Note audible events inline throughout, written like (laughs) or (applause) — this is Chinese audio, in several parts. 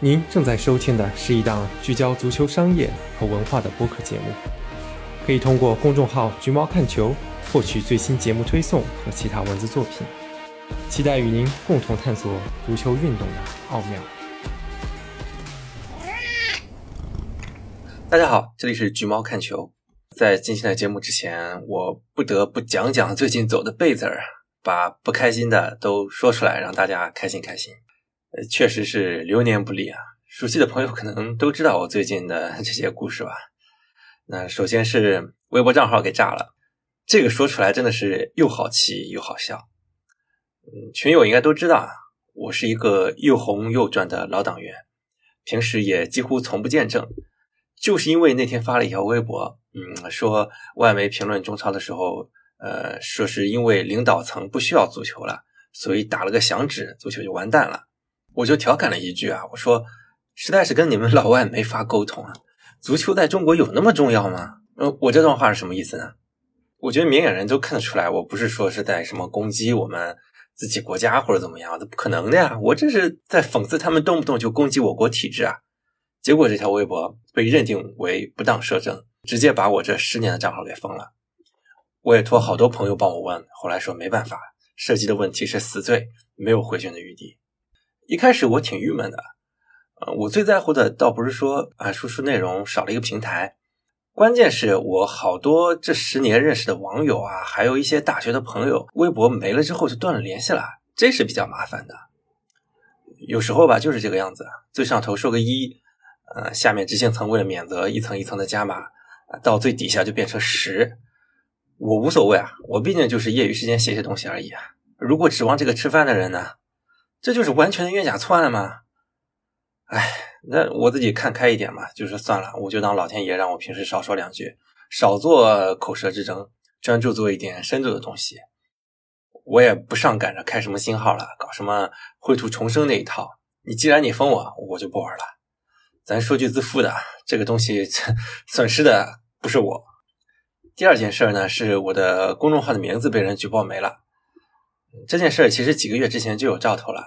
您正在收听的是一档聚焦足球商业和文化的播客节目，可以通过公众号“橘猫看球”获取最新节目推送和其他文字作品。期待与您共同探索足球运动的奥妙。大家好，这里是橘猫看球。在今天的节目之前，我不得不讲讲最近走的背字儿，把不开心的都说出来，让大家开心开心。确实是流年不利啊。熟悉的朋友可能都知道我最近的 (laughs) 这些故事吧。那首先是微博账号给炸了，这个说出来真的是又好气又好笑。嗯，群友应该都知道啊，我是一个又红又专的老党员，平时也几乎从不见证。就是因为那天发了一条微博，嗯，说外媒评论中超的时候，呃，说是因为领导层不需要足球了，所以打了个响指，足球就完蛋了。我就调侃了一句啊，我说实在是跟你们老外没法沟通啊，足球在中国有那么重要吗？呃，我这段话是什么意思呢？我觉得明眼人都看得出来，我不是说是在什么攻击我们自己国家或者怎么样，这不可能的呀，我这是在讽刺他们动不动就攻击我国体制啊。结果这条微博被认定为不当摄政，直接把我这十年的账号给封了。我也托好多朋友帮我问，后来说没办法，涉及的问题是死罪，没有回旋的余地。一开始我挺郁闷的，呃，我最在乎的倒不是说啊输出内容少了一个平台，关键是我好多这十年认识的网友啊，还有一些大学的朋友，微博没了之后就断了联系了，这是比较麻烦的。有时候吧就是这个样子，最上头说个一，呃，下面执行层为了免责，一层一层的加码，到最底下就变成十。我无所谓啊，我毕竟就是业余时间写写东西而已啊。如果指望这个吃饭的人呢？这就是完全的冤假错案吗？哎，那我自己看开一点嘛，就是算了，我就当老天爷让我平时少说两句，少做口舌之争，专注做一点深度的东西。我也不上赶着开什么新号了，搞什么绘图重生那一套。你既然你封我，我就不玩了。咱说句自负的，这个东西 (laughs) 损失的不是我。第二件事呢，是我的公众号的名字被人举报没了。这件事儿其实几个月之前就有兆头了，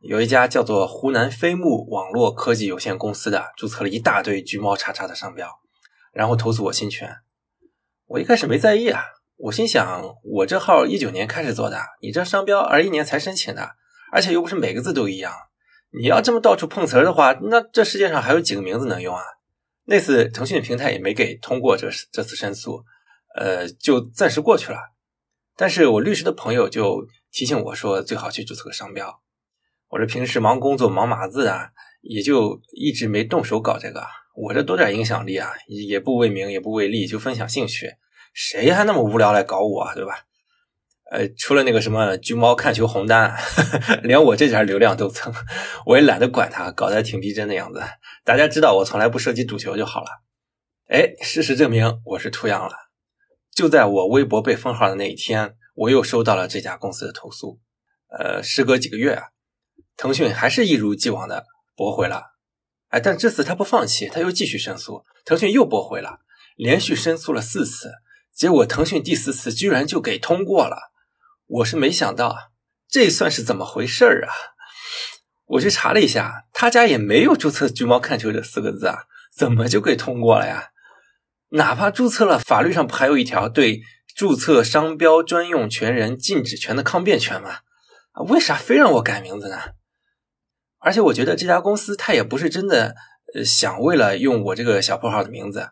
有一家叫做湖南飞木网络科技有限公司的注册了一大堆“橘猫叉叉”的商标，然后投诉我侵权。我一开始没在意啊，我心想我这号一九年开始做的，你这商标二一年才申请的，而且又不是每个字都一样。你要这么到处碰瓷儿的话，那这世界上还有几个名字能用啊？那次腾讯平台也没给通过这这次申诉，呃，就暂时过去了。但是我律师的朋友就。提醒我说最好去注册个商标，我这平时忙工作忙码字啊，也就一直没动手搞这个。我这多点影响力啊，也不为名也不为利，就分享兴趣，谁还那么无聊来搞我，对吧？呃，除了那个什么橘猫看球红单，(laughs) 连我这点流量都蹭，我也懒得管他，搞得还挺逼真的样子。大家知道我从来不涉及赌球就好了。哎，事实证明我是图样了，就在我微博被封号的那一天。我又收到了这家公司的投诉，呃，时隔几个月啊，腾讯还是一如既往的驳回了，哎，但这次他不放弃，他又继续申诉，腾讯又驳回了，连续申诉了四次，结果腾讯第四次居然就给通过了，我是没想到，这算是怎么回事儿啊？我去查了一下，他家也没有注册“橘猫看球”这四个字啊，怎么就给通过了呀？哪怕注册了，法律上不还有一条对？注册商标专用权人禁止权的抗辩权吗？啊，为啥非让我改名字呢？而且我觉得这家公司他也不是真的呃想为了用我这个小破号的名字，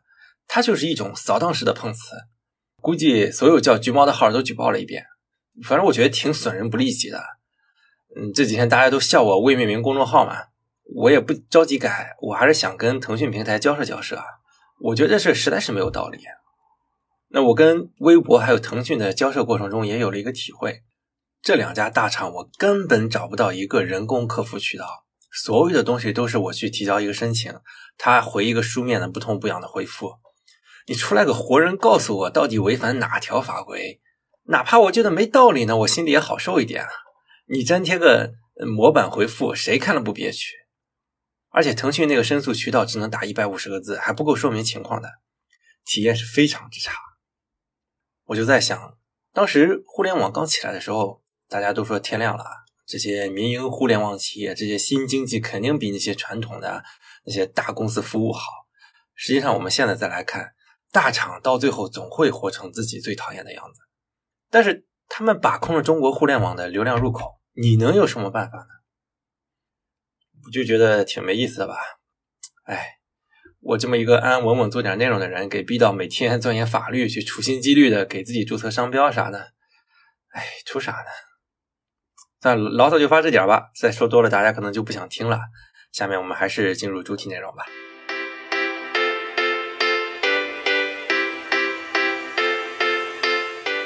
它就是一种扫荡式的碰瓷。估计所有叫橘猫的号都举报了一遍，反正我觉得挺损人不利己的。嗯，这几天大家都笑我未命名公众号嘛，我也不着急改，我还是想跟腾讯平台交涉交涉。我觉得这事实在是没有道理。那我跟微博还有腾讯的交涉过程中，也有了一个体会：这两家大厂，我根本找不到一个人工客服渠道，所有的东西都是我去提交一个申请，他回一个书面的不痛不痒的回复。你出来个活人告诉我到底违反哪条法规，哪怕我觉得没道理呢，我心里也好受一点。你粘贴个模板回复，谁看了不憋屈？而且腾讯那个申诉渠道只能打一百五十个字，还不够说明情况的，体验是非常之差。我就在想，当时互联网刚起来的时候，大家都说天亮了，这些民营互联网企业，这些新经济肯定比那些传统的那些大公司服务好。实际上，我们现在再来看，大厂到最后总会活成自己最讨厌的样子。但是他们把控了中国互联网的流量入口，你能有什么办法呢？我就觉得挺没意思的吧。哎，我这么一个安安稳稳做点内容的人，给逼到每天钻研法律，去处心积虑的给自己注册商标啥的，哎，图啥呢？算牢骚就发这点吧，再说多了大家可能就不想听了。下面我们还是进入主题内容吧。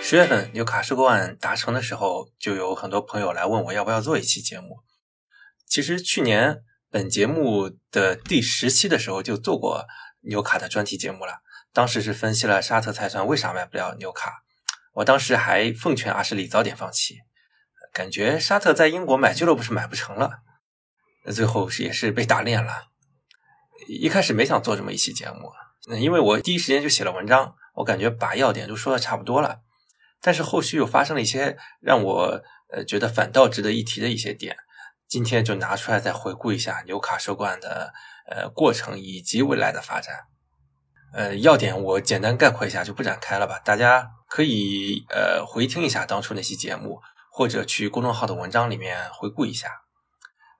十月份纽卡收购案达成的时候，就有很多朋友来问我要不要做一期节目。其实去年本节目的第十期的时候就做过纽卡的专题节目了，当时是分析了沙特财团为啥卖不了纽卡。我当时还奉劝阿什利早点放弃，感觉沙特在英国买俱乐部是买不成了。最后是也是被打脸了。一开始没想做这么一期节目，嗯因为我第一时间就写了文章，我感觉把要点都说的差不多了。但是后续又发生了一些让我呃觉得反倒值得一提的一些点，今天就拿出来再回顾一下纽卡收购案的呃过程以及未来的发展。呃，要点我简单概括一下，就不展开了吧。大家可以呃回听一下当初那期节目，或者去公众号的文章里面回顾一下。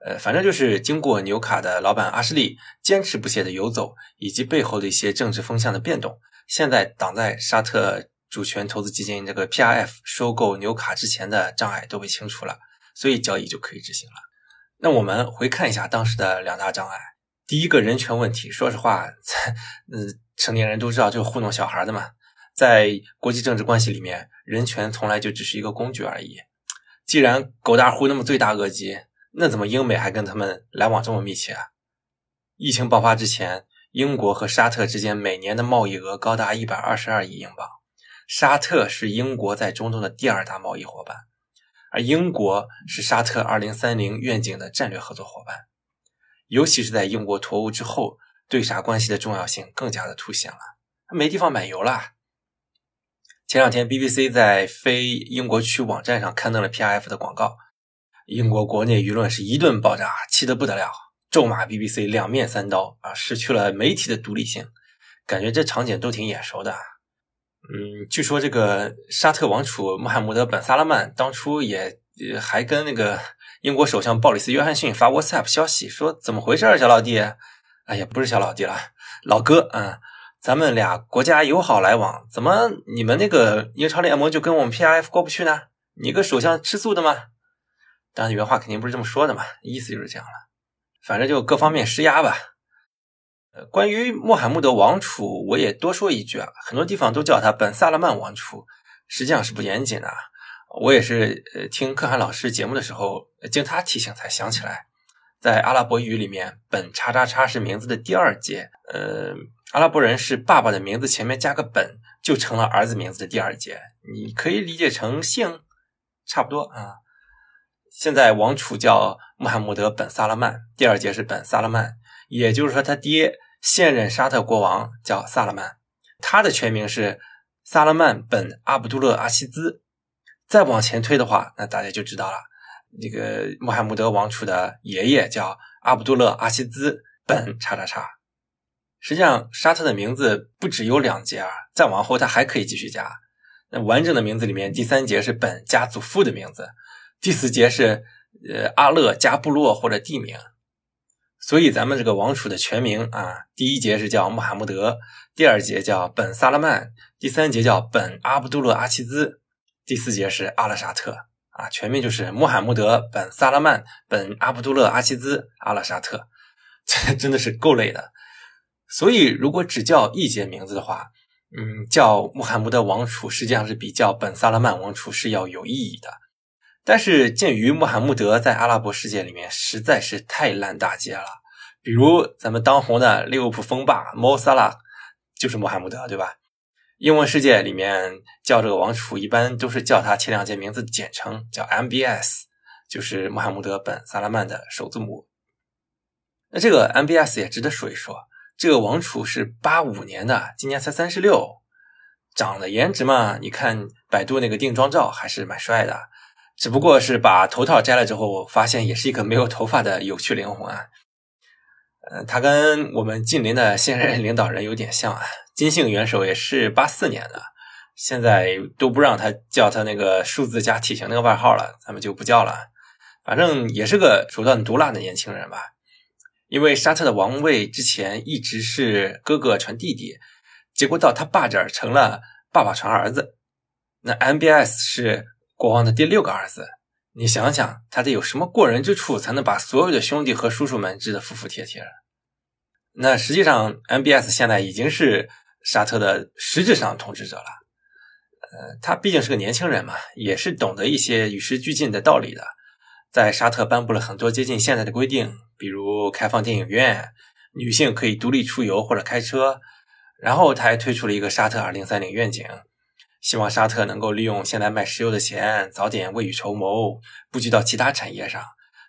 呃，反正就是经过纽卡的老板阿什利坚持不懈的游走，以及背后的一些政治风向的变动，现在挡在沙特。主权投资基金这个 PRF 收购纽卡之前的障碍都被清除了，所以交易就可以执行了。那我们回看一下当时的两大障碍。第一个人权问题，说实话，嗯，成年人都知道就是糊弄小孩的嘛。在国际政治关系里面，人权从来就只是一个工具而已。既然狗大户那么罪大恶极，那怎么英美还跟他们来往这么密切啊？疫情爆发之前，英国和沙特之间每年的贸易额高达一百二十二亿英镑。沙特是英国在中东的第二大贸易伙伴，而英国是沙特2030愿景的战略合作伙伴。尤其是在英国脱欧之后，对沙关系的重要性更加的凸显了。没地方买油了。前两天 BBC 在非英国区网站上刊登了 PIF 的广告，英国国内舆论是一顿爆炸，气得不得了，咒骂 BBC 两面三刀啊，失去了媒体的独立性。感觉这场景都挺眼熟的。嗯，据说这个沙特王储穆罕默德·本·萨拉曼当初也还跟那个英国首相鲍里斯·约翰逊发 WhatsApp 消息，说怎么回事，小老弟？哎呀，不是小老弟了，老哥啊，咱们俩国家友好来往，怎么你们那个英超联盟就跟我们 PIF 过不去呢？你个首相吃素的吗？当然原话肯定不是这么说的嘛，意思就是这样了，反正就各方面施压吧。关于穆罕默德王储，我也多说一句啊，很多地方都叫他本萨勒曼王储，实际上是不严谨的。我也是呃听可汗老师节目的时候，经他提醒才想起来，在阿拉伯语里面，本叉叉叉是名字的第二节，呃，阿拉伯人是爸爸的名字前面加个本，就成了儿子名字的第二节，你可以理解成姓，差不多啊。现在王储叫穆罕默德本萨勒曼，第二节是本萨勒曼，也就是说他爹。现任沙特国王叫萨勒曼，他的全名是萨勒曼本阿卜杜勒阿希兹。再往前推的话，那大家就知道了，这个穆罕默德王储的爷爷叫阿卜杜勒阿希兹本叉叉叉。实际上，沙特的名字不只有两节啊，再往后他还可以继续加。那完整的名字里面，第三节是本加祖父的名字，第四节是呃阿勒加部落或者地名。所以咱们这个王储的全名啊，第一节是叫穆罕默德，第二节叫本萨拉曼，第三节叫本阿卜杜勒阿齐兹，第四节是阿拉沙特啊，全名就是穆罕默德本萨拉曼本阿卜杜勒阿齐兹阿拉沙特，这 (laughs) 真的是够累的。所以如果只叫一节名字的话，嗯，叫穆罕默德王储实际上是比叫本萨拉曼王储是要有意义的。但是，鉴于穆罕默德在阿拉伯世界里面实在是太烂大街了，比如咱们当红的利物浦锋霸莫萨拉就是穆罕默德，对吧？英文世界里面叫这个王储，一般都是叫他前两节名字简称，叫 MBS，就是穆罕默德本萨拉曼的首字母。那这个 MBS 也值得说一说，这个王储是八五年的，今年才三十六，长得颜值嘛，你看百度那个定妆照还是蛮帅的。只不过是把头套摘了之后，我发现也是一个没有头发的有趣灵魂啊。呃，他跟我们近邻的现任领导人有点像啊。金姓元首也是八四年的，现在都不让他叫他那个数字加体型那个外号了，咱们就不叫了。反正也是个手段毒辣的年轻人吧。因为沙特的王位之前一直是哥哥传弟弟，结果到他爸这儿成了爸爸传儿子。那 MBS 是国王的第六个儿子，你想想，他得有什么过人之处，才能把所有的兄弟和叔叔们治得服服帖帖？那实际上，MBS 现在已经是沙特的实质上统治者了。呃，他毕竟是个年轻人嘛，也是懂得一些与时俱进的道理的。在沙特颁布了很多接近现在的规定，比如开放电影院，女性可以独立出游或者开车。然后他还推出了一个沙特二零三零愿景。希望沙特能够利用现在卖石油的钱，早点未雨绸缪，布局到其他产业上。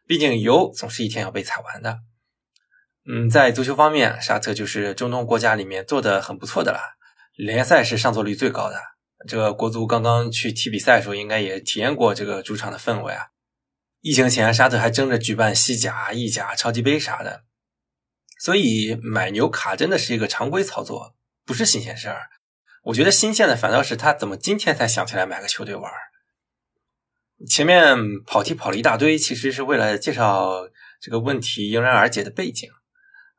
毕竟油总是一天要被采完的。嗯，在足球方面，沙特就是中东国家里面做的很不错的了，联赛是上座率最高的。这个国足刚刚去踢比赛的时候，应该也体验过这个主场的氛围啊。疫情前，沙特还争着举办西甲、意甲、超级杯啥的，所以买牛卡真的是一个常规操作，不是新鲜事儿。我觉得新鲜的反倒是他怎么今天才想起来买个球队玩前面跑题跑了一大堆，其实是为了介绍这个问题迎刃而解的背景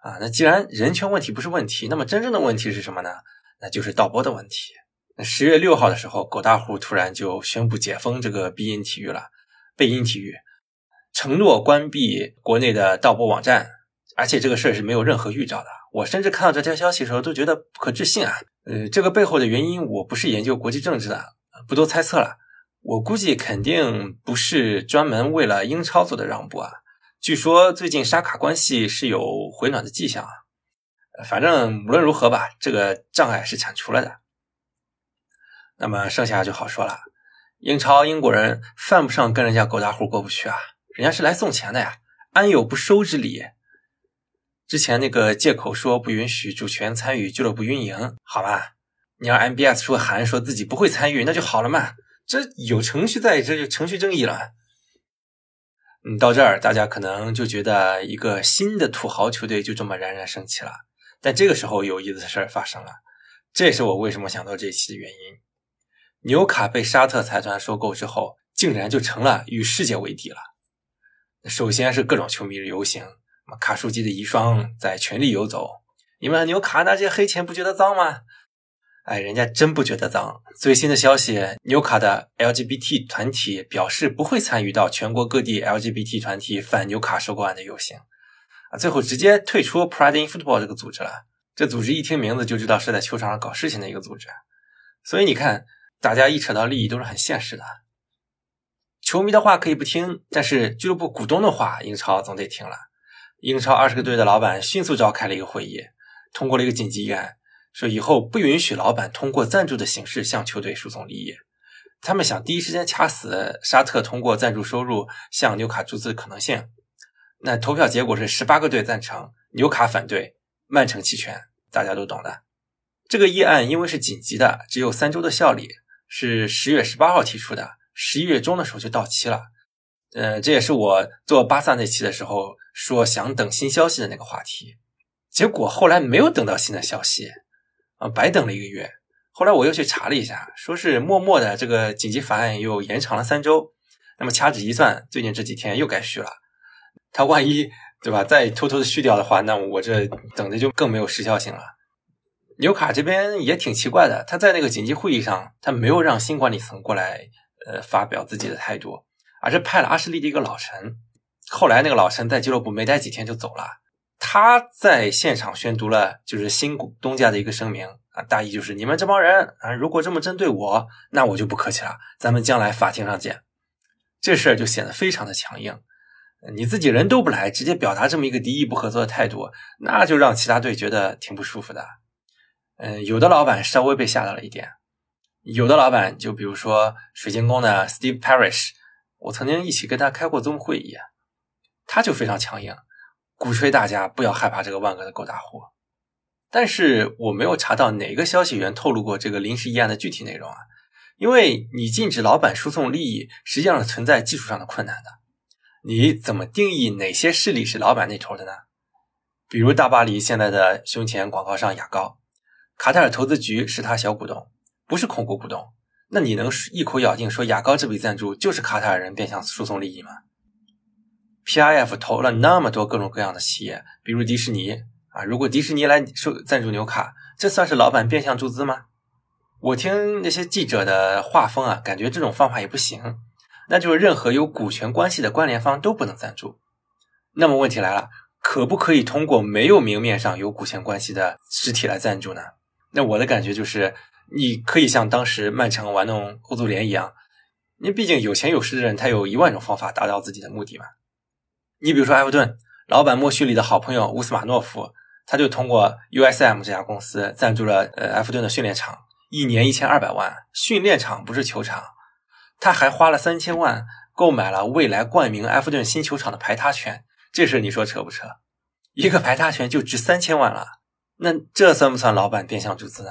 啊。那既然人权问题不是问题，那么真正的问题是什么呢？那就是盗播的问题。那十月六号的时候，狗大户突然就宣布解封这个必音体育了，贝音体育承诺关闭国内的盗播网站，而且这个事儿是没有任何预兆的。我甚至看到这条消息的时候都觉得不可置信啊。呃，这个背后的原因我不是研究国际政治的，不多猜测了。我估计肯定不是专门为了英超做的让步啊。据说最近沙卡关系是有回暖的迹象啊。反正无论如何吧，这个障碍是铲除了的。那么剩下就好说了。英超英国人犯不上跟人家狗大户过不去啊，人家是来送钱的呀，安有不收之理？之前那个借口说不允许主权参与俱乐部运营，好吧？你让 MBS 出个函说自己不会参与，那就好了嘛。这有程序在，这就程序正义了。嗯，到这儿大家可能就觉得一个新的土豪球队就这么冉冉升起了。但这个时候有意思的事儿发生了，这也是我为什么想到这一期的原因。纽卡被沙特财团收购之后，竟然就成了与世界为敌了。首先是各种球迷游行。卡舒基的遗孀在全力游走，你们纽卡那些黑钱不觉得脏吗？哎，人家真不觉得脏。最新的消息，纽卡的 LGBT 团体表示不会参与到全国各地 LGBT 团体反纽卡收购案的游行，啊，最后直接退出 Pride in Football 这个组织了。这组织一听名字就知道是在球场上搞事情的一个组织。所以你看，大家一扯到利益都是很现实的。球迷的话可以不听，但是俱乐部股东的话，英超总得听了。英超二十个队的老板迅速召开了一个会议，通过了一个紧急议案，说以后不允许老板通过赞助的形式向球队输送利益。他们想第一时间掐死沙特通过赞助收入向纽卡注资的可能性。那投票结果是十八个队赞成，纽卡反对，曼城弃权，大家都懂的。这个议案因为是紧急的，只有三周的效力，是十月十八号提出的，十一月中的时候就到期了。呃，这也是我做巴萨那期的时候说想等新消息的那个话题，结果后来没有等到新的消息，啊，白等了一个月。后来我又去查了一下，说是默默的这个紧急法案又延长了三周。那么掐指一算，最近这几天又该续了。他万一对吧，再偷偷的续掉的话，那我这等的就更没有时效性了。纽卡这边也挺奇怪的，他在那个紧急会议上，他没有让新管理层过来，呃，发表自己的态度。而是派了阿什利的一个老臣，后来那个老陈在俱乐部没待几天就走了。他在现场宣读了就是新股东家的一个声明啊，大意就是你们这帮人啊，如果这么针对我，那我就不客气了，咱们将来法庭上见。这事儿就显得非常的强硬，你自己人都不来，直接表达这么一个敌意不合作的态度，那就让其他队觉得挺不舒服的。嗯，有的老板稍微被吓到了一点，有的老板就比如说水晶宫的 Steve Parish。我曾经一起跟他开过宗会议，他就非常强硬，鼓吹大家不要害怕这个万恶的狗大户。但是我没有查到哪个消息源透露过这个临时议案的具体内容啊。因为你禁止老板输送利益，实际上是存在技术上的困难的。你怎么定义哪些势力是老板那头的呢？比如大巴黎现在的胸前广告商雅高，卡塔尔投资局是他小股东，不是控股股东。那你能一口咬定说雅高这笔赞助就是卡塔尔人变相输送利益吗？PIF 投了那么多各种各样的企业，比如迪士尼啊，如果迪士尼来收赞助纽卡，这算是老板变相注资吗？我听那些记者的画风啊，感觉这种方法也不行，那就是任何有股权关系的关联方都不能赞助。那么问题来了，可不可以通过没有明面上有股权关系的实体来赞助呢？那我的感觉就是。你可以像当时曼城玩弄欧足联一样，因为毕竟有钱有势的人，他有一万种方法达到自己的目的嘛。你比如说埃弗顿老板莫须里的好朋友乌斯马诺夫，他就通过 USM 这家公司赞助了呃埃弗顿的训练场，一年一千二百万，训练场不是球场。他还花了三千万购买了未来冠名埃弗顿新球场的排他权，这事你说扯不扯？一个排他权就值三千万了，那这算不算老板变相注资呢？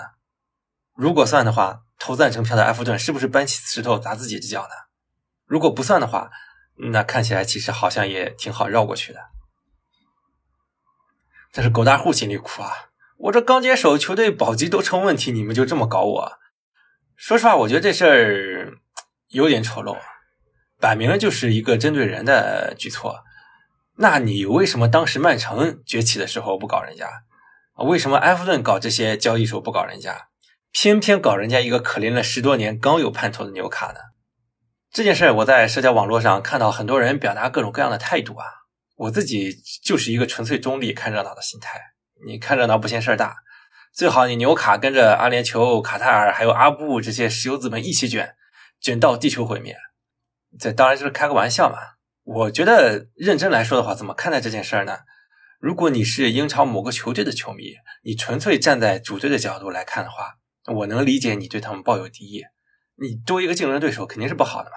如果算的话，投赞成票的埃弗顿是不是搬起石头砸自己的脚呢？如果不算的话，那看起来其实好像也挺好绕过去的。但是狗大户心里苦啊！我这刚接手，球队保级都成问题，你们就这么搞我？说实话，我觉得这事儿有点丑陋，摆明了就是一个针对人的举措。那你为什么当时曼城崛起的时候不搞人家？为什么埃弗顿搞这些交易时候不搞人家？偏偏搞人家一个可怜了十多年、刚有盼头的纽卡呢？这件事我在社交网络上看到很多人表达各种各样的态度啊。我自己就是一个纯粹中立、看热闹的心态。你看热闹不嫌事儿大，最好你纽卡跟着阿联酋、卡塔尔还有阿布这些石油资本一起卷，卷到地球毁灭。这当然就是开个玩笑嘛。我觉得认真来说的话，怎么看待这件事儿呢？如果你是英超某个球队的球迷，你纯粹站在主队的角度来看的话。我能理解你对他们抱有敌意，你多一个竞争对手肯定是不好的嘛。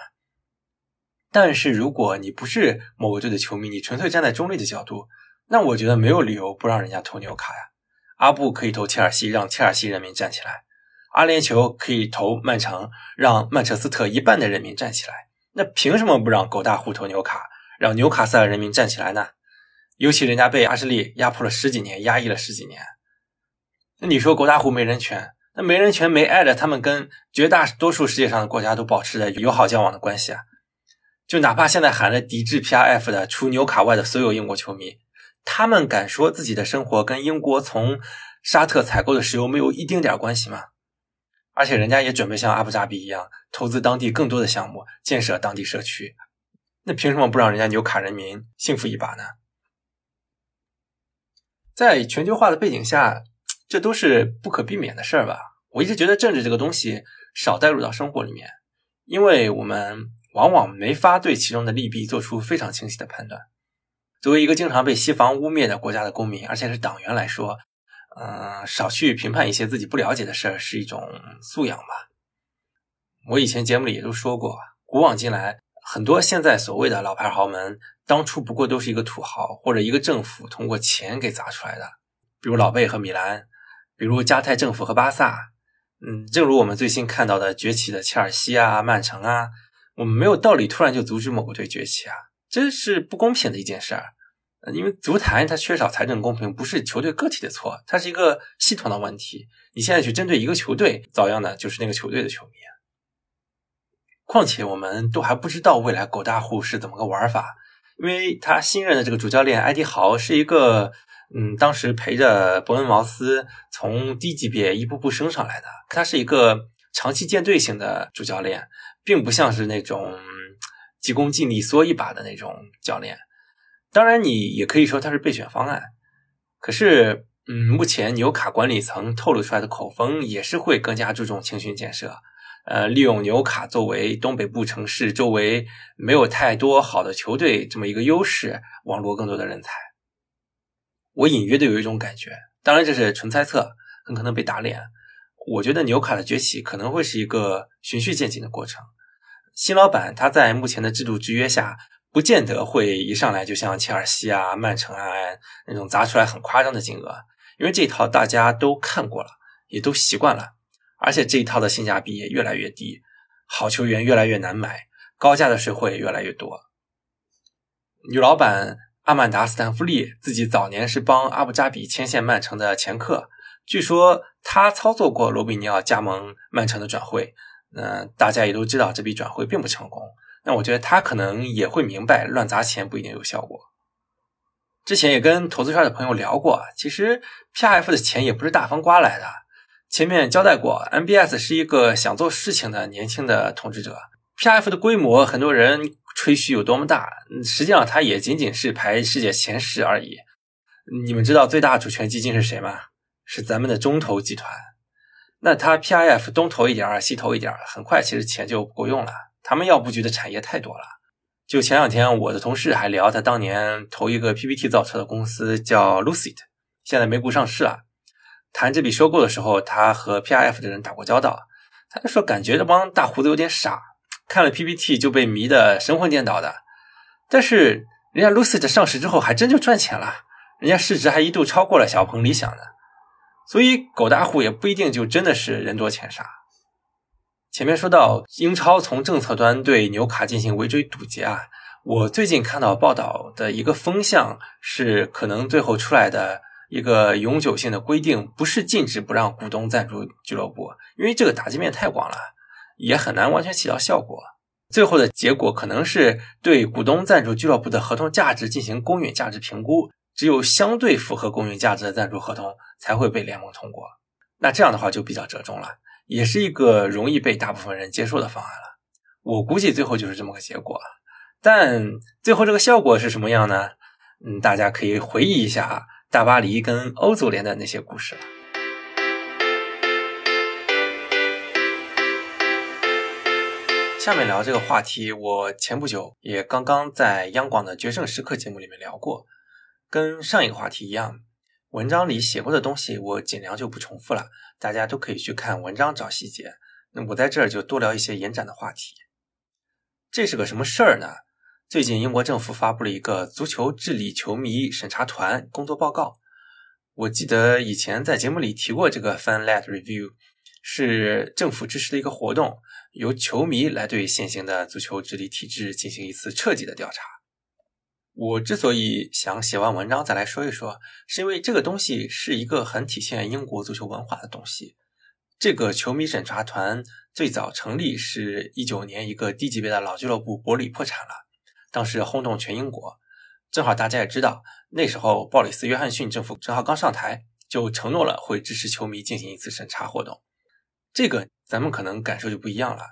但是如果你不是某个队的球迷，你纯粹站在中立的角度，那我觉得没有理由不让人家投纽卡呀。阿布可以投切尔西，让切尔西人民站起来；阿联酋可以投曼城，让曼彻斯特一半的人民站起来。那凭什么不让狗大户投纽卡，让纽卡斯尔人民站起来呢？尤其人家被阿什利压迫了十几年，压抑了十几年，那你说狗大户没人权？那没人权没爱的他们跟绝大多数世界上的国家都保持着友好交往的关系啊！就哪怕现在喊着抵制 P R F 的除纽卡外的所有英国球迷，他们敢说自己的生活跟英国从沙特采购的石油没有一丁点关系吗？而且人家也准备像阿布扎比一样投资当地更多的项目，建设当地社区，那凭什么不让人家纽卡人民幸福一把呢？在全球化的背景下。这都是不可避免的事儿吧？我一直觉得政治这个东西少带入到生活里面，因为我们往往没法对其中的利弊做出非常清晰的判断。作为一个经常被西方污蔑的国家的公民，而且是党员来说，嗯，少去评判一些自己不了解的事儿是一种素养吧。我以前节目里也都说过，古往今来，很多现在所谓的老牌豪门，当初不过都是一个土豪或者一个政府通过钱给砸出来的，比如老贝和米兰。比如加泰政府和巴萨，嗯，正如我们最新看到的崛起的切尔西啊、曼城啊，我们没有道理突然就阻止某个队崛起啊，这是不公平的一件事儿。因为足坛它缺少财政公平，不是球队个体的错，它是一个系统的问题。你现在去针对一个球队，遭殃的就是那个球队的球迷。况且我们都还不知道未来狗大户是怎么个玩法，因为他新任的这个主教练埃迪豪是一个。嗯，当时陪着伯恩茅斯从低级别一步步升上来的，他是一个长期建队型的主教练，并不像是那种急功近利缩一把的那种教练。当然，你也可以说他是备选方案。可是，嗯，目前纽卡管理层透露出来的口风也是会更加注重青训建设，呃，利用纽卡作为东北部城市周围没有太多好的球队这么一个优势，网罗更多的人才。我隐约的有一种感觉，当然这是纯猜测，很可能被打脸。我觉得纽卡的崛起可能会是一个循序渐进的过程。新老板他在目前的制度制约下，不见得会一上来就像切尔西啊、曼城啊那种砸出来很夸张的金额，因为这一套大家都看过了，也都习惯了，而且这一套的性价比也越来越低。好球员越来越难买，高价的水货也越来越多。女老板阿曼达·斯坦福利自己早年是帮阿布扎比牵线曼城的前客，据说他操作过罗比尼奥加盟曼城的转会。那大家也都知道这笔转会并不成功。那我觉得他可能也会明白，乱砸钱不一定有效果。之前也跟投资圈的朋友聊过，其实 PRF 的钱也不是大风刮来的。前面交代过，MBS 是一个想做事情的年轻的统治者。PRF 的规模，很多人吹嘘有多么大，实际上它也仅仅是排世界前十而已。你们知道最大主权基金是谁吗？是咱们的中投集团。那他 PRF 东投一点儿西投一点儿很快其实钱就不够用了。他们要布局的产业太多了。就前两天，我的同事还聊他当年投一个 PPT 造车的公司叫 Lucid，现在美股上市了。谈这笔收购的时候，他和 PRF 的人打过交道，他就说感觉这帮大胡子有点傻，看了 PPT 就被迷得神魂颠倒的。但是人家 Lucid 上市之后还真就赚钱了，人家市值还一度超过了小鹏、理想的。所以狗大户也不一定就真的是人多钱傻。前面说到英超从政策端对纽卡进行围追堵截啊，我最近看到报道的一个风向是，可能最后出来的。一个永久性的规定不是禁止不让股东赞助俱乐部，因为这个打击面太广了，也很难完全起到效果。最后的结果可能是对股东赞助俱乐部的合同价值进行公允价值评估，只有相对符合公允价值的赞助合同才会被联盟通过。那这样的话就比较折中了，也是一个容易被大部分人接受的方案了。我估计最后就是这么个结果，但最后这个效果是什么样呢？嗯，大家可以回忆一下。大巴黎跟欧足联的那些故事了。下面聊这个话题，我前不久也刚刚在央广的《决胜时刻》节目里面聊过，跟上一个话题一样，文章里写过的东西我尽量就不重复了，大家都可以去看文章找细节。那我在这儿就多聊一些延展的话题。这是个什么事儿呢？最近，英国政府发布了一个足球治理球迷审查团工作报告。我记得以前在节目里提过，这个 Fan-led Review 是政府支持的一个活动，由球迷来对现行的足球治理体制进行一次彻底的调查。我之所以想写完文章再来说一说，是因为这个东西是一个很体现英国足球文化的东西。这个球迷审查团最早成立是一九年，一个低级别的老俱乐部伯里破产了。当时轰动全英国，正好大家也知道，那时候鲍里斯·约翰逊政府正好刚上台，就承诺了会支持球迷进行一次审查活动。这个咱们可能感受就不一样了，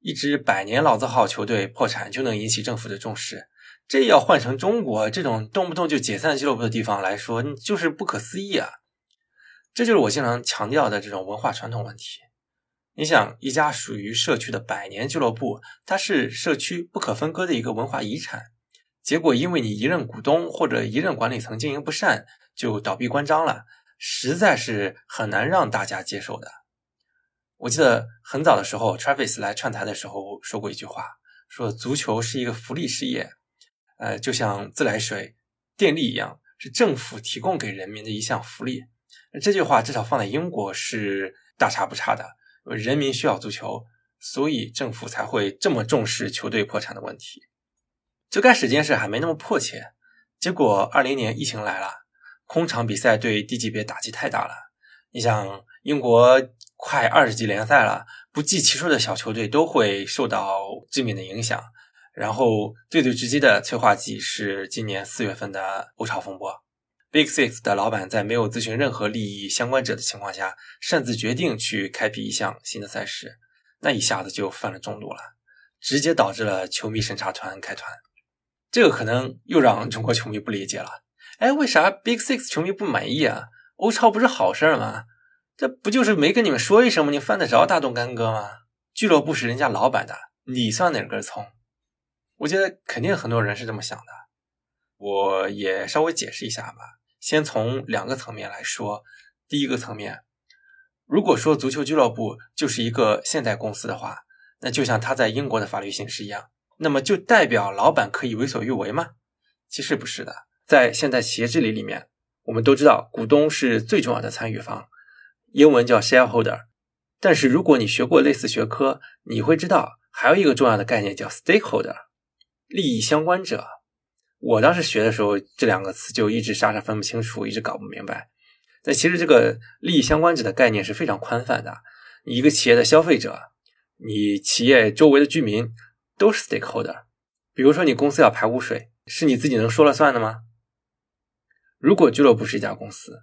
一支百年老字号球队破产就能引起政府的重视，这要换成中国这种动不动就解散俱乐部的地方来说，就是不可思议啊！这就是我经常强调的这种文化传统问题。你想，一家属于社区的百年俱乐部，它是社区不可分割的一个文化遗产。结果，因为你一任股东或者一任管理层经营不善，就倒闭关张了，实在是很难让大家接受的。我记得很早的时候，Travis 来串台的时候说过一句话，说足球是一个福利事业，呃，就像自来水、电力一样，是政府提供给人民的一项福利。这句话至少放在英国是大差不差的。人民需要足球，所以政府才会这么重视球队破产的问题。最开始这件事还没那么迫切，结果二零年疫情来了，空场比赛对低级别打击太大了。你想，英国快二十级联赛了，不计其数的小球队都会受到致命的影响。然后最最直接的催化剂是今年四月份的欧超风波。Big Six 的老板在没有咨询任何利益相关者的情况下，擅自决定去开辟一项新的赛事，那一下子就犯了众怒了，直接导致了球迷审查团开团。这个可能又让中国球迷不理解了。哎，为啥 Big Six 球迷不满意啊？欧超不是好事儿吗？这不就是没跟你们说一声吗？你犯得着大动干戈吗？俱乐部是人家老板的，你算哪根葱？我觉得肯定很多人是这么想的。我也稍微解释一下吧。先从两个层面来说，第一个层面，如果说足球俱乐部就是一个现代公司的话，那就像它在英国的法律形式一样，那么就代表老板可以为所欲为吗？其实不是的，在现代企业治理里面，我们都知道股东是最重要的参与方，英文叫 shareholder，但是如果你学过类似学科，你会知道还有一个重要的概念叫 stakeholder，利益相关者。我当时学的时候，这两个词就一直傻傻分不清楚，一直搞不明白。但其实这个利益相关者的概念是非常宽泛的。你一个企业的消费者，你企业周围的居民都是 stakeholder。比如说你公司要排污水，是你自己能说了算的吗？如果俱乐部是一家公司，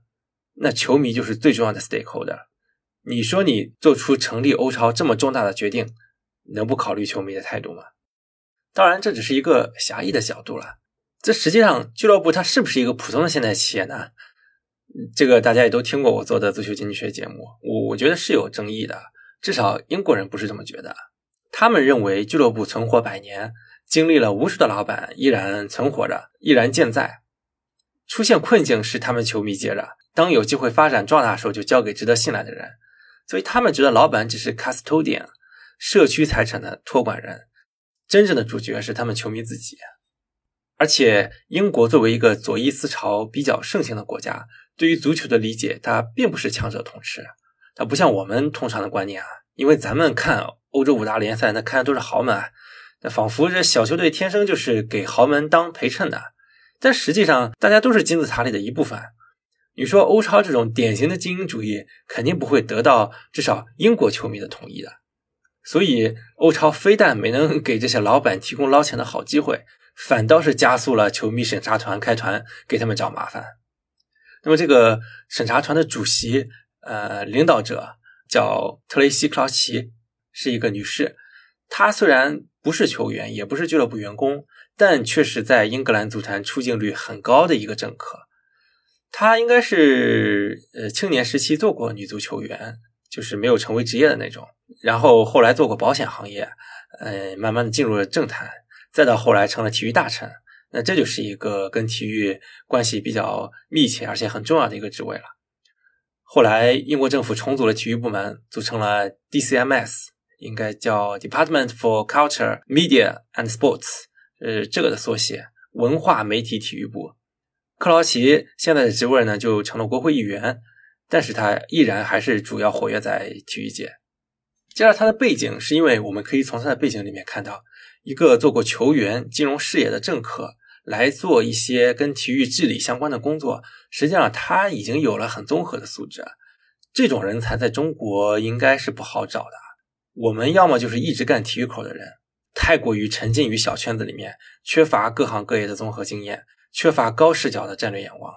那球迷就是最重要的 stakeholder。你说你做出成立欧超这么重大的决定，能不考虑球迷的态度吗？当然，这只是一个狭义的角度了。这实际上，俱乐部它是不是一个普通的现代企业呢？这个大家也都听过我做的足球经济学节目，我我觉得是有争议的。至少英国人不是这么觉得，他们认为俱乐部存活百年，经历了无数的老板，依然存活着，依然健在。出现困境是他们球迷接着，当有机会发展壮大的时候，就交给值得信赖的人。所以他们觉得老板只是 custodian，社区财产的托管人，真正的主角是他们球迷自己。而且，英国作为一个左翼思潮比较盛行的国家，对于足球的理解，它并不是强者统治，它不像我们通常的观念啊。因为咱们看欧洲五大联赛，那看的都是豪门，那仿佛这小球队天生就是给豪门当陪衬的。但实际上，大家都是金字塔里的一部分。你说欧超这种典型的精英主义，肯定不会得到至少英国球迷的同意的。所以，欧超非但没能给这些老板提供捞钱的好机会。反倒是加速了球迷审查团开团给他们找麻烦。那么这个审查团的主席，呃，领导者叫特雷西·克劳奇，是一个女士。她虽然不是球员，也不是俱乐部员工，但却是在英格兰足坛出镜率很高的一个政客。她应该是呃青年时期做过女足球员，就是没有成为职业的那种。然后后来做过保险行业，呃，慢慢的进入了政坛。再到后来成了体育大臣，那这就是一个跟体育关系比较密切而且很重要的一个职位了。后来英国政府重组了体育部门，组成了 DCMS，应该叫 Department for Culture, Media and Sports，呃，这个的缩写，文化媒体体育部。克劳奇现在的职位呢，就成了国会议员，但是他依然还是主要活跃在体育界。介绍他的背景，是因为我们可以从他的背景里面看到。一个做过球员、金融事业的政客来做一些跟体育治理相关的工作，实际上他已经有了很综合的素质。这种人才在中国应该是不好找的。我们要么就是一直干体育口的人，太过于沉浸于小圈子里面，缺乏各行各业的综合经验，缺乏高视角的战略眼光。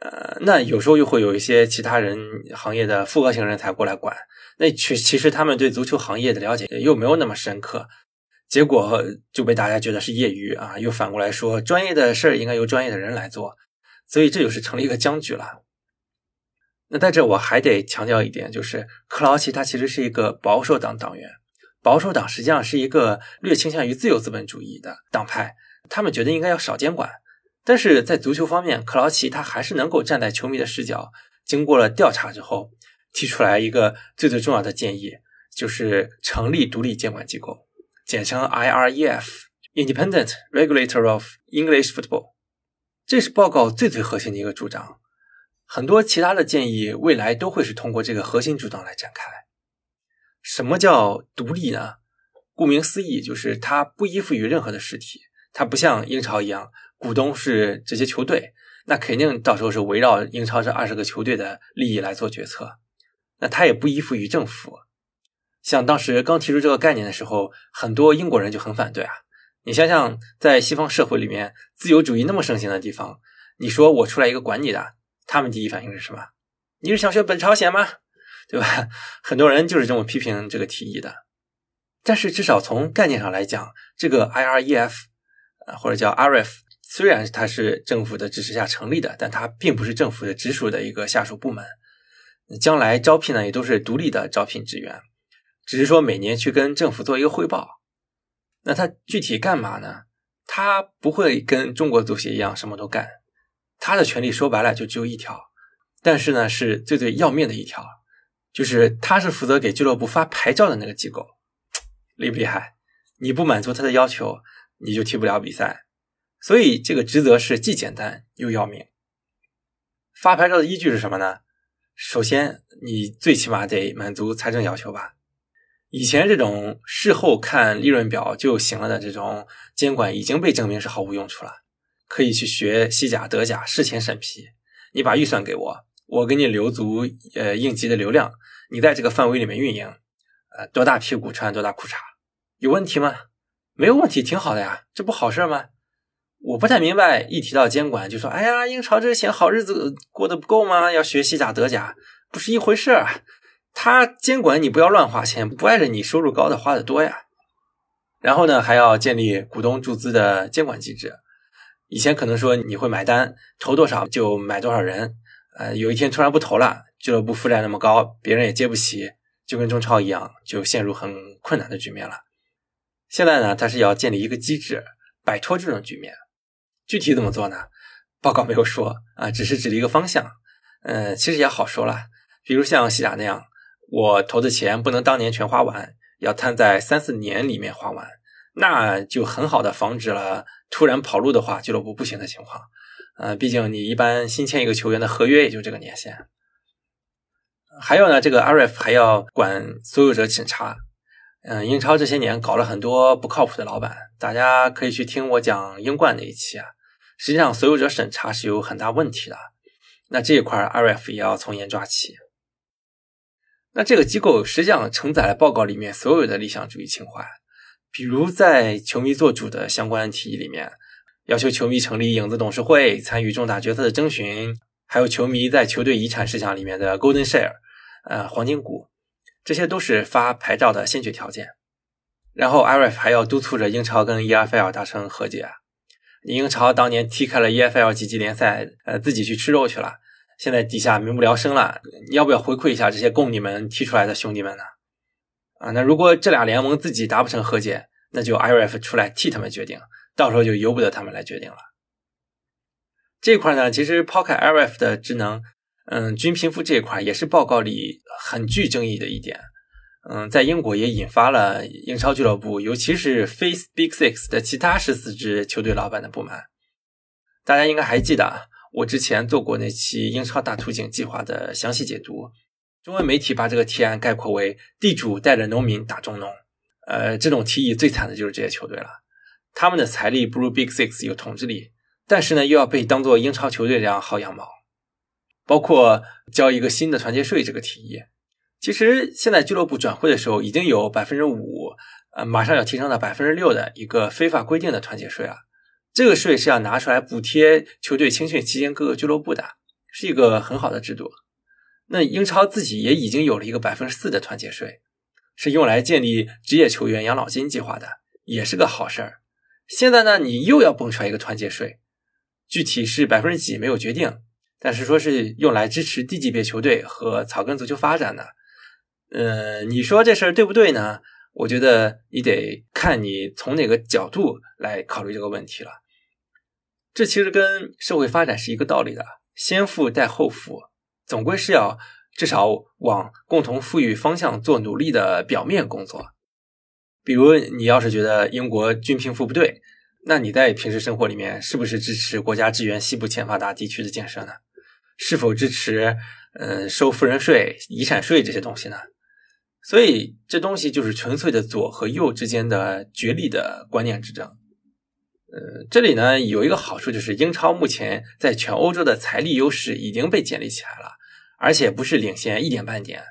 呃，那有时候又会有一些其他人行业的复合型人才过来管，那其其实他们对足球行业的了解又没有那么深刻。结果就被大家觉得是业余啊，又反过来说专业的事儿应该由专业的人来做，所以这就是成了一个僵局了。那在这我还得强调一点，就是克劳奇他其实是一个保守党党员，保守党实际上是一个略倾向于自由资本主义的党派，他们觉得应该要少监管。但是在足球方面，克劳奇他还是能够站在球迷的视角，经过了调查之后，提出来一个最最重要的建议，就是成立独立监管机构。简称 IREF，Independent Regulator of English Football，这是报告最最核心的一个主张。很多其他的建议未来都会是通过这个核心主张来展开。什么叫独立呢？顾名思义，就是它不依附于任何的实体，它不像英超一样，股东是这些球队，那肯定到时候是围绕英超这二十个球队的利益来做决策。那它也不依附于政府。像当时刚提出这个概念的时候，很多英国人就很反对啊。你想想，在西方社会里面，自由主义那么盛行的地方，你说我出来一个管你的，他们第一反应是什么？你是想学本朝鲜吗？对吧？很多人就是这么批评这个提议的。但是至少从概念上来讲，这个 IREF 啊，或者叫 RF，虽然它是政府的支持下成立的，但它并不是政府的直属的一个下属部门。将来招聘呢，也都是独立的招聘职员。只是说每年去跟政府做一个汇报，那他具体干嘛呢？他不会跟中国足协一样什么都干，他的权利说白了就只有一条，但是呢是最最要命的一条，就是他是负责给俱乐部发牌照的那个机构，(tsk) 厉不厉害？你不满足他的要求，你就踢不了比赛，所以这个职责是既简单又要命。发牌照的依据是什么呢？首先你最起码得满足财政要求吧。以前这种事后看利润表就行了的这种监管已经被证明是毫无用处了。可以去学西甲、德甲事前审批，你把预算给我，我给你留足呃应急的流量，你在这个范围里面运营，呃多大屁股穿多大裤衩，有问题吗？没有问题，挺好的呀，这不好事吗？我不太明白，一提到监管就说，哎呀，英超这些好日子过得不够吗？要学西甲、德甲，不是一回事啊。他监管你不要乱花钱，不碍着你收入高的花的多呀。然后呢，还要建立股东注资的监管机制。以前可能说你会买单，投多少就买多少人，呃，有一天突然不投了，俱乐部负债那么高，别人也接不起，就跟中超一样，就陷入很困难的局面了。现在呢，他是要建立一个机制，摆脱这种局面。具体怎么做呢？(laughs) 报告没有说啊，只是指了一个方向。嗯，其实也好说了，比如像西甲那样，我投的钱不能当年全花完，要摊在三四年里面花完。那就很好的防止了突然跑路的话，俱乐部不行的情况。呃，毕竟你一般新签一个球员的合约也就这个年限。还有呢，这个 RF 还要管所有者审查。嗯，英超这些年搞了很多不靠谱的老板，大家可以去听我讲英冠那一期啊。实际上，所有者审查是有很大问题的。那这一块 RF 也要从严抓起。那这个机构实际上承载了报告里面所有的理想主义情怀。比如在球迷做主的相关提议里面，要求球迷成立影子董事会，参与重大决策的征询，还有球迷在球队遗产事项里面的 Golden Share，呃，黄金股，这些都是发牌照的先决条件。然后 RF 还要督促着英超跟 EFL 达成和解。英超当年踢开了 EFL 几级联赛，呃，自己去吃肉去了，现在底下民不聊生了，要不要回馈一下这些供你们踢出来的兄弟们呢？啊，那如果这俩联盟自己达不成和解，那就 IRF 出来替他们决定，到时候就由不得他们来决定了。这块呢，其实抛开 IRF 的职能，嗯，均贫富这一块也是报告里很具争议的一点。嗯，在英国也引发了英超俱乐部，尤其是非 Big Six 的其他十四支球队老板的不满。大家应该还记得，我之前做过那期英超大图景计划的详细解读。中文媒体把这个提案概括为“地主带着农民打中农”，呃，这种提议最惨的就是这些球队了。他们的财力不如 Big Six 有统治力，但是呢，又要被当做英超球队这样薅羊毛。包括交一个新的团结税这个提议，其实现在俱乐部转会的时候已经有百分之五，呃，马上要提升到百分之六的一个非法规定的团结税啊。这个税是要拿出来补贴球队青训期间各个俱乐部的，是一个很好的制度。那英超自己也已经有了一个百分之四的团结税，是用来建立职业球员养老金计划的，也是个好事儿。现在呢，你又要蹦出来一个团结税，具体是百分之几没有决定，但是说是用来支持低级别球队和草根足球发展的。呃，你说这事儿对不对呢？我觉得你得看你从哪个角度来考虑这个问题了。这其实跟社会发展是一个道理的，先富带后富。总归是要至少往共同富裕方向做努力的表面工作。比如，你要是觉得英国均贫富不对，那你在平时生活里面是不是支持国家支援西部欠发达地区的建设呢？是否支持嗯收富人税、遗产税这些东西呢？所以，这东西就是纯粹的左和右之间的角力的观念之争。呃，这里呢有一个好处，就是英超目前在全欧洲的财力优势已经被建立起来了，而且不是领先一点半点。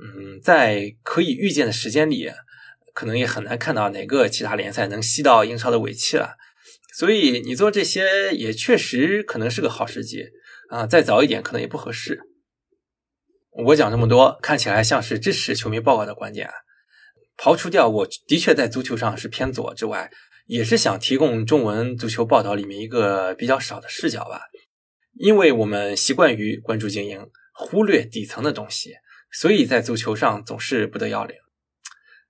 嗯，在可以预见的时间里，可能也很难看到哪个其他联赛能吸到英超的尾气了。所以你做这些也确实可能是个好时机啊，再早一点可能也不合适。我讲这么多，看起来像是支持球迷报告的观点，刨除掉我的确在足球上是偏左之外。也是想提供中文足球报道里面一个比较少的视角吧，因为我们习惯于关注精英，忽略底层的东西，所以在足球上总是不得要领。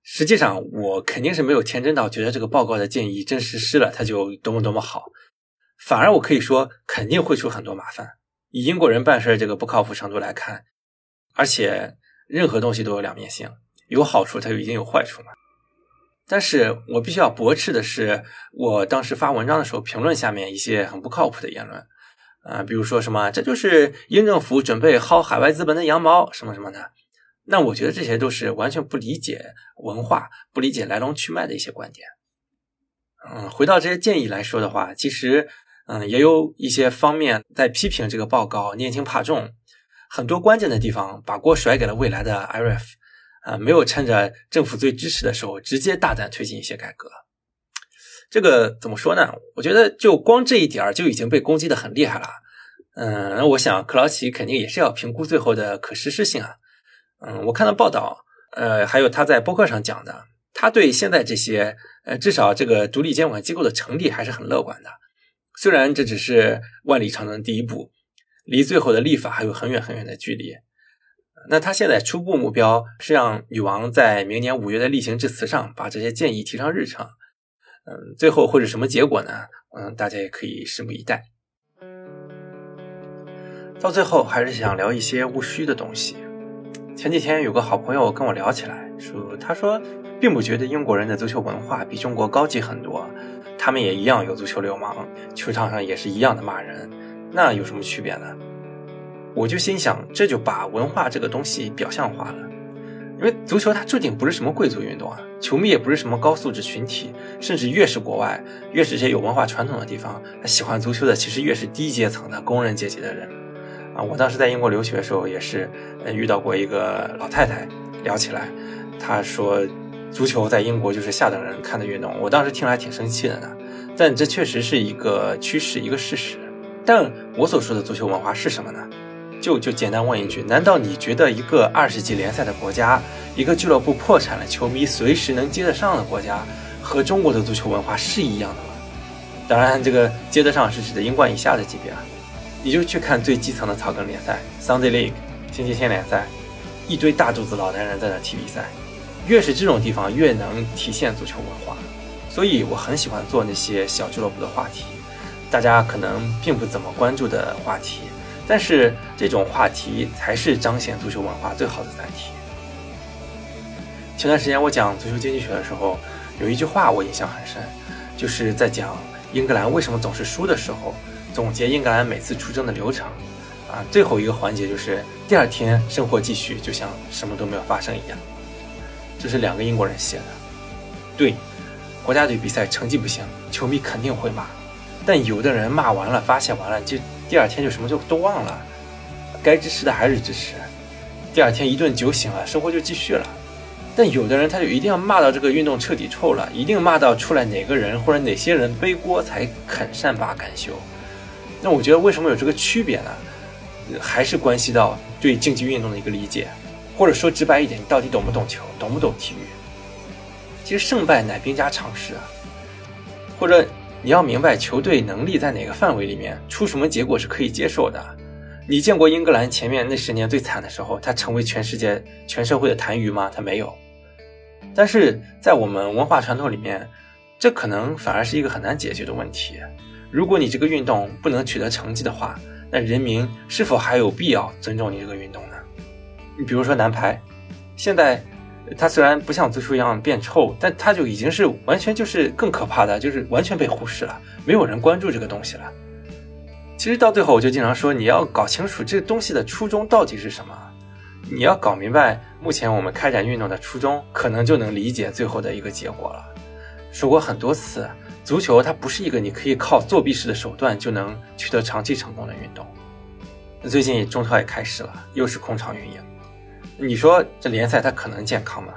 实际上，我肯定是没有天真到觉得这个报告的建议真实施了它就多么多么好，反而我可以说肯定会出很多麻烦。以英国人办事这个不靠谱程度来看，而且任何东西都有两面性，有好处它就一定有坏处嘛。但是我必须要驳斥的是，我当时发文章的时候评论下面一些很不靠谱的言论，啊，比如说什么，这就是英政府准备薅海外资本的羊毛，什么什么的。那我觉得这些都是完全不理解文化、不理解来龙去脉的一些观点。嗯，回到这些建议来说的话，其实，嗯，也有一些方面在批评这个报告年轻怕重，很多关键的地方把锅甩给了未来的 IRF，啊，没有趁着政府最支持的时候直接大胆推进一些改革。这个怎么说呢？我觉得就光这一点儿就已经被攻击的很厉害了。嗯，我想克劳奇肯定也是要评估最后的可实施性啊。嗯，我看到报道，呃，还有他在播客上讲的，他对现在这些，呃，至少这个独立监管机构的成立还是很乐观的。虽然这只是万里长征第一步，离最后的立法还有很远很远的距离。那他现在初步目标是让女王在明年五月的例行致辞上把这些建议提上日程。嗯，最后会是什么结果呢？嗯，大家也可以拭目以待。到最后，还是想聊一些务虚的东西。前几天有个好朋友跟我聊起来，说他说并不觉得英国人的足球文化比中国高级很多，他们也一样有足球流氓，球场上也是一样的骂人，那有什么区别呢？我就心想，这就把文化这个东西表象化了，因为足球它注定不是什么贵族运动啊，球迷也不是什么高素质群体，甚至越是国外，越是这些有文化传统的地方，喜欢足球的其实越是低阶层的工人阶级的人。啊，我当时在英国留学的时候，也是遇到过一个老太太，聊起来，她说足球在英国就是下等人看的运动。我当时听了还挺生气的呢，但这确实是一个趋势，一个事实。但我所说的足球文化是什么呢？就就简单问一句：难道你觉得一个二十级联赛的国家，一个俱乐部破产了，球迷随时能接得上的国家，和中国的足球文化是一样的吗？当然，这个接得上是指的英冠以下的级别啊。你就去看最基层的草根联赛，Sunday League，星期天联赛，一堆大肚子老男人在那踢比赛。越是这种地方，越能体现足球文化。所以我很喜欢做那些小俱乐部的话题，大家可能并不怎么关注的话题，但是这种话题才是彰显足球文化最好的载体。前段时间我讲足球经济学的时候，有一句话我印象很深，就是在讲英格兰为什么总是输的时候。总结英格兰每次出征的流程，啊，最后一个环节就是第二天生活继续，就像什么都没有发生一样。这是两个英国人写的。对，国家队比赛成绩不行，球迷肯定会骂，但有的人骂完了发泄完了，就第二天就什么就都忘了，该支持的还是支持。第二天一顿酒醒了，生活就继续了。但有的人他就一定要骂到这个运动彻底臭了，一定骂到出来哪个人或者哪些人背锅才肯善罢甘休。那我觉得为什么有这个区别呢？还是关系到对竞技运动的一个理解，或者说直白一点，你到底懂不懂球，懂不懂体育？其实胜败乃兵家常事啊。或者你要明白球队能力在哪个范围里面，出什么结果是可以接受的。你见过英格兰前面那十年最惨的时候，他成为全世界全社会的谈余吗？他没有。但是在我们文化传统里面，这可能反而是一个很难解决的问题。如果你这个运动不能取得成绩的话，那人民是否还有必要尊重你这个运动呢？你比如说男排，现在它虽然不像足球一样变臭，但它就已经是完全就是更可怕的，就是完全被忽视了，没有人关注这个东西了。其实到最后，我就经常说，你要搞清楚这个东西的初衷到底是什么，你要搞明白目前我们开展运动的初衷，可能就能理解最后的一个结果了。说过很多次。足球它不是一个你可以靠作弊式的手段就能取得长期成功的运动。最近中超也开始了，又是空场运营。你说这联赛它可能健康吗？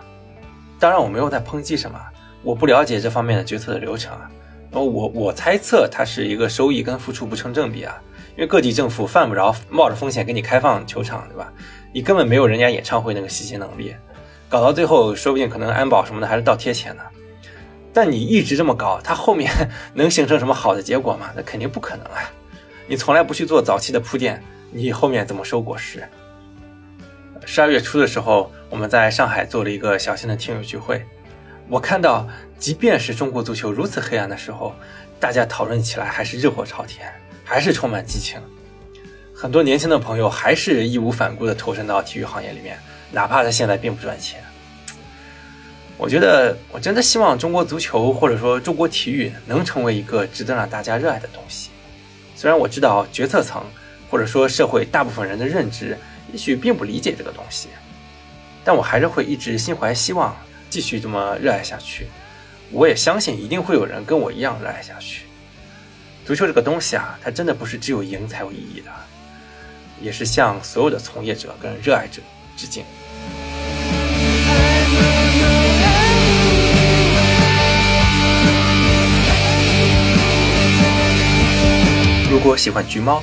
当然我没有在抨击什么，我不了解这方面的决策的流程啊。我我猜测它是一个收益跟付出不成正比啊，因为各地政府犯不着冒着风险给你开放球场，对吧？你根本没有人家演唱会那个吸金能力，搞到最后说不定可能安保什么的还是倒贴钱呢。但你一直这么搞，它后面 (laughs) 能形成什么好的结果吗？那肯定不可能啊！你从来不去做早期的铺垫，你后面怎么收果实？十二月初的时候，我们在上海做了一个小型的听友聚会，我看到，即便是中国足球如此黑暗的时候，大家讨论起来还是热火朝天，还是充满激情。很多年轻的朋友还是义无反顾地投身到体育行业里面，哪怕他现在并不赚钱。我觉得，我真的希望中国足球或者说中国体育能成为一个值得让大家热爱的东西。虽然我知道决策层或者说社会大部分人的认知也许并不理解这个东西，但我还是会一直心怀希望，继续这么热爱下去。我也相信一定会有人跟我一样热爱下去。足球这个东西啊，它真的不是只有赢才有意义的，也是向所有的从业者跟热爱者致敬。如果喜欢橘猫，